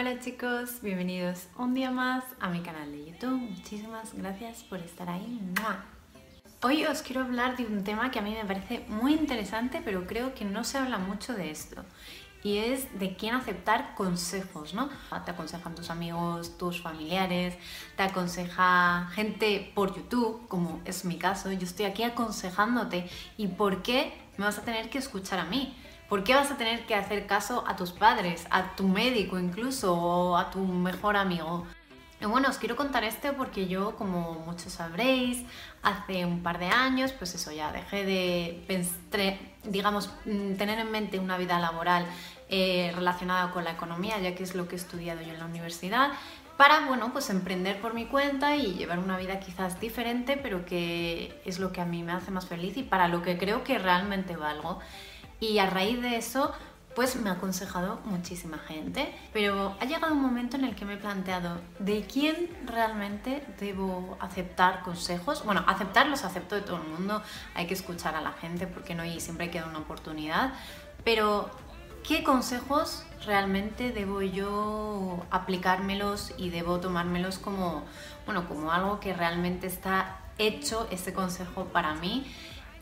Hola chicos, bienvenidos un día más a mi canal de YouTube. Muchísimas gracias por estar ahí. Hoy os quiero hablar de un tema que a mí me parece muy interesante, pero creo que no se habla mucho de esto. Y es de quién aceptar consejos, ¿no? Te aconsejan tus amigos, tus familiares, te aconseja gente por YouTube, como es mi caso. Yo estoy aquí aconsejándote. ¿Y por qué me vas a tener que escuchar a mí? ¿Por qué vas a tener que hacer caso a tus padres, a tu médico incluso o a tu mejor amigo? Bueno, os quiero contar esto porque yo, como muchos sabréis, hace un par de años, pues eso, ya dejé de, digamos, mm, tener en mente una vida laboral eh, relacionada con la economía, ya que es lo que he estudiado yo en la universidad, para, bueno, pues emprender por mi cuenta y llevar una vida quizás diferente, pero que es lo que a mí me hace más feliz y para lo que creo que realmente valgo. Y a raíz de eso, pues me ha aconsejado muchísima gente, pero ha llegado un momento en el que me he planteado de quién realmente debo aceptar consejos. Bueno, aceptarlos acepto de todo el mundo, hay que escuchar a la gente porque no hay, siempre queda una oportunidad, pero ¿qué consejos realmente debo yo aplicármelos y debo tomármelos como, bueno, como algo que realmente está hecho ese consejo para mí?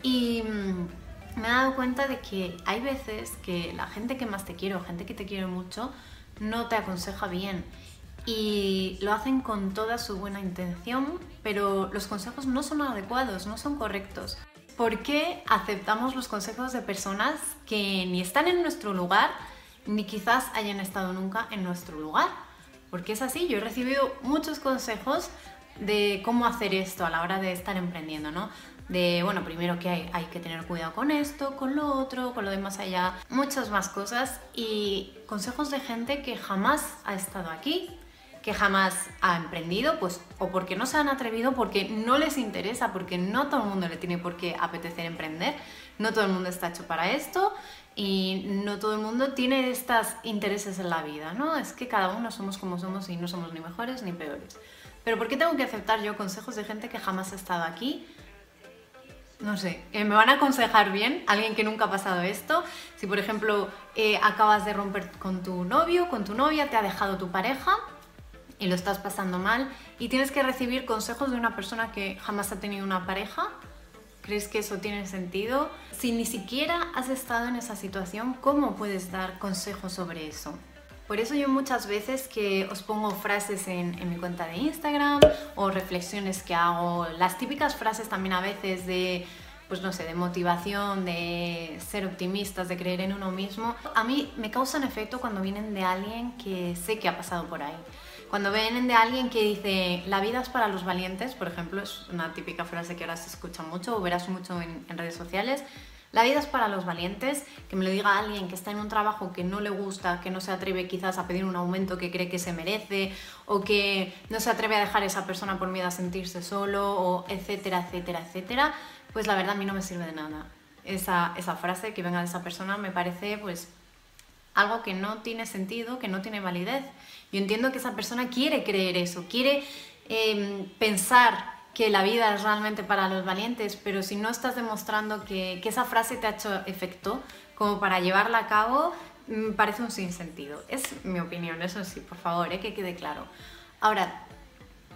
Y mm, me he dado cuenta de que hay veces que la gente que más te quiere o gente que te quiere mucho no te aconseja bien y lo hacen con toda su buena intención, pero los consejos no son adecuados, no son correctos. ¿Por qué aceptamos los consejos de personas que ni están en nuestro lugar ni quizás hayan estado nunca en nuestro lugar? Porque es así, yo he recibido muchos consejos de cómo hacer esto a la hora de estar emprendiendo, ¿no? De, bueno, primero que hay, hay que tener cuidado con esto, con lo otro, con lo de más allá, muchas más cosas y consejos de gente que jamás ha estado aquí, que jamás ha emprendido, pues o porque no se han atrevido, porque no les interesa, porque no todo el mundo le tiene por qué apetecer emprender, no todo el mundo está hecho para esto y no todo el mundo tiene estos intereses en la vida, ¿no? Es que cada uno somos como somos y no somos ni mejores ni peores. Pero ¿por qué tengo que aceptar yo consejos de gente que jamás ha estado aquí? No sé, eh, me van a aconsejar bien, alguien que nunca ha pasado esto. Si por ejemplo eh, acabas de romper con tu novio, con tu novia, te ha dejado tu pareja y lo estás pasando mal y tienes que recibir consejos de una persona que jamás ha tenido una pareja, ¿crees que eso tiene sentido? Si ni siquiera has estado en esa situación, ¿cómo puedes dar consejos sobre eso? Por eso yo muchas veces que os pongo frases en, mi cuenta de Instagram o reflexiones que hago, las típicas frases también a veces de, pues no sé, de motivación, de ser optimistas, de creer en uno mismo, a mí me causan efecto cuando vienen de alguien que sé que ha pasado por ahí. Cuando vienen de alguien que dice, la vida es para los valientes, por ejemplo, es una típica frase que ahora se escucha mucho o verás mucho en, en redes sociales, la vida es para los valientes, que me lo diga alguien que está en un trabajo que no le gusta, que no se atreve quizás a pedir un aumento que cree que se merece, o que no se atreve a dejar a esa persona por miedo a sentirse solo, o etcétera, etcétera, etcétera, pues la verdad a mí no me sirve de nada. Esa, esa frase que venga de esa persona me parece pues algo que no tiene sentido, que no tiene validez. Yo entiendo que esa persona quiere creer eso, quiere em, pensar que la vida es realmente para los valientes, pero si no estás demostrando que, esa frase te ha hecho efecto como para llevarla a cabo, me mm, parece un sinsentido. Es mi opinión, eso sí, por favor, ¿eh? que quede claro. Ahora,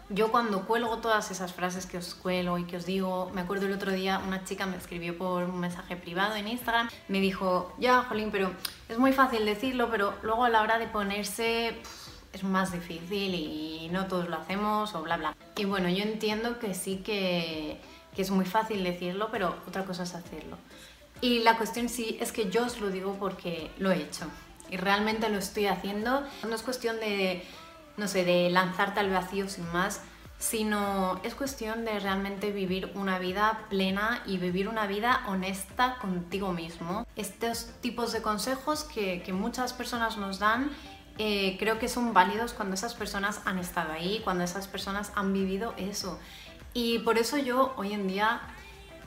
yo cuando cuelgo todas esas frases que os cuelo y que os digo, me acuerdo el otro día una chica me escribió por un mensaje privado en Instagram, me dijo, ya, Jolín, pero es muy fácil decirlo, pero luego a la hora de ponerse es más difícil y no todos lo hacemos o bla bla. Y bueno, yo entiendo que sí que, que es muy fácil decirlo, pero otra cosa es hacerlo. Y la cuestión sí es que yo os lo digo porque lo he hecho y realmente lo estoy haciendo. No es cuestión de, no sé, de lanzarte al vacío sin más, sino es cuestión de realmente vivir una vida plena y vivir una vida honesta contigo mismo. Estos tipos de consejos que, que muchas personas nos dan eh, creo que son válidos cuando esas personas han estado ahí, cuando esas personas han vivido eso. Y por eso yo hoy en día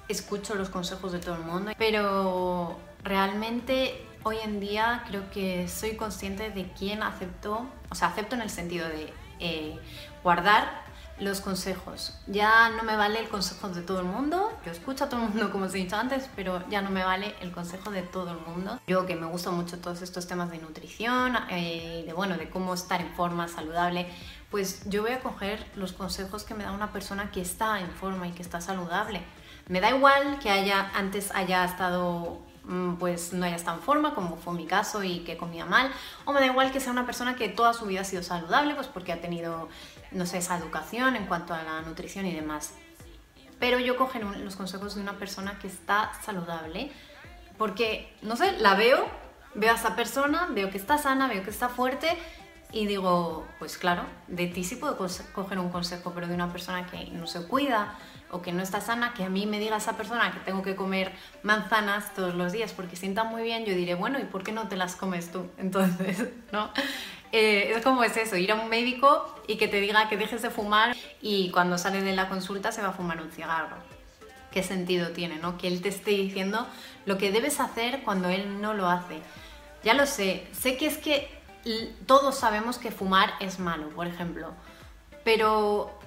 escucho los consejos de todo el mundo, pero realmente hoy en día creo que soy consciente de quién acepto, o sea, acepto en el sentido de eh, guardar los consejos. Ya no me vale el consejo de todo el mundo. Yo escucho a todo el mundo, como os he dicho antes, pero ya no me vale el consejo de todo el mundo. Yo que me gusta mucho todos estos temas de nutrición, eh, de bueno, de cómo estar en forma saludable, pues yo voy a coger los consejos que me da una persona que está en forma y que está saludable. Me da igual que haya antes haya estado pues no haya estado en forma, como fue mi caso y que comía mal, o me da igual que sea una persona que toda su vida ha sido saludable, pues porque ha tenido no sé, esa educación en cuanto a la nutrición y demás. Pero yo cojo los consejos de una persona que está saludable, porque, no sé, la veo, veo a esa persona, veo que está sana, veo que está fuerte y digo, pues claro, de ti sí puedo coger un consejo, pero de una persona que no se cuida o que no está sana, que a mí me diga esa persona que tengo que comer manzanas todos los días porque sienta muy bien, yo diré, bueno, ¿y por qué no te las comes tú? Entonces, ¿no? Eh, es como es eso, ir a un médico y que te diga que dejes de fumar y cuando sale de la consulta se va a fumar un cigarro. ¿Qué sentido tiene, no? Que él te esté diciendo lo que debes hacer cuando él no lo hace. Ya lo sé, sé que es que todos sabemos que fumar es malo, por ejemplo, pero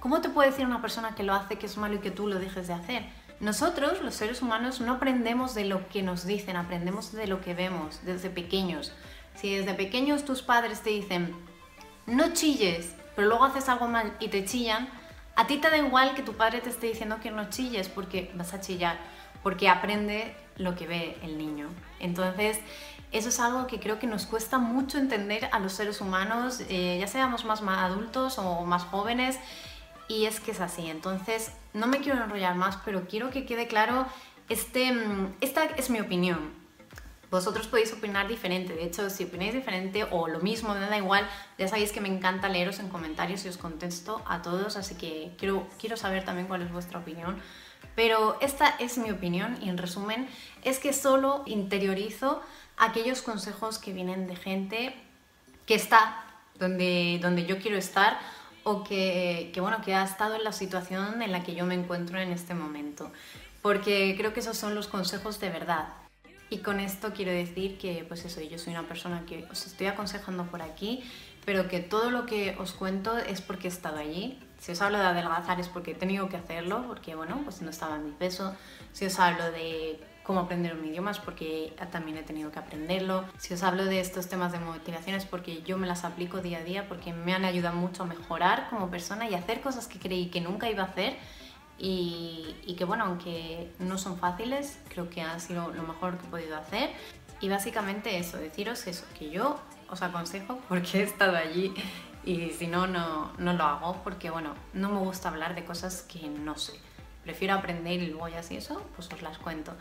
¿cómo te puede decir una persona que lo hace que es malo y que tú lo dejes de hacer? Nosotros, los seres humanos, no aprendemos de lo que nos dicen, aprendemos de lo que vemos desde pequeños. Si desde pequeños tus padres te dicen, no chilles, pero luego haces algo mal y te chillan, a ti te da igual que tu padre te esté diciendo que no chilles porque vas a chillar, porque aprende lo que ve el niño. Entonces, eso es algo que creo que nos cuesta mucho entender a los seres humanos, eh, ya seamos más, adultos o más jóvenes, y es que es así. Entonces, no me quiero enrollar más, pero quiero que quede claro, este, mm, esta es mi opinión. Vosotros podéis opinar diferente, de hecho, si opináis diferente o lo mismo, me da igual, ya sabéis que me encanta leeros en comentarios y os contesto a todos, así que quiero, quiero saber también cuál es vuestra opinión. Pero esta es mi opinión y en resumen es que solo interiorizo aquellos consejos que vienen de gente que está donde, donde yo quiero estar o que, que, bueno, que ha estado en la situación en la que yo me encuentro en este momento. Porque creo que esos son los consejos de verdad. Y con esto quiero decir que, pues eso, yo soy una persona que os estoy aconsejando por aquí, pero que todo lo que os cuento es porque he estado allí. Si os hablo de adelgazar es porque he tenido que hacerlo, porque bueno, pues no estaba en mi peso. Si os hablo de cómo aprender un idioma es porque también he tenido que aprenderlo. Si os hablo de estos temas de motivación es porque yo me las aplico día a día, porque me han ayudado mucho a mejorar como persona y hacer cosas que creí que nunca iba a hacer y, que bueno, aunque no son fáciles, creo que ha sido lo mejor que he podido hacer. Y básicamente eso, deciros eso, que yo os aconsejo porque he estado allí y si no, no, no lo hago porque bueno, no me gusta hablar de cosas que no sé. Prefiero aprender y luego ya si eso, pues os las cuento.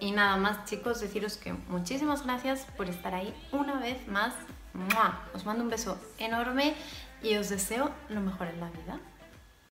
Y nada más chicos, deciros que muchísimas gracias por estar ahí una vez más. Os mando un beso enorme y os deseo lo mejor en la vida.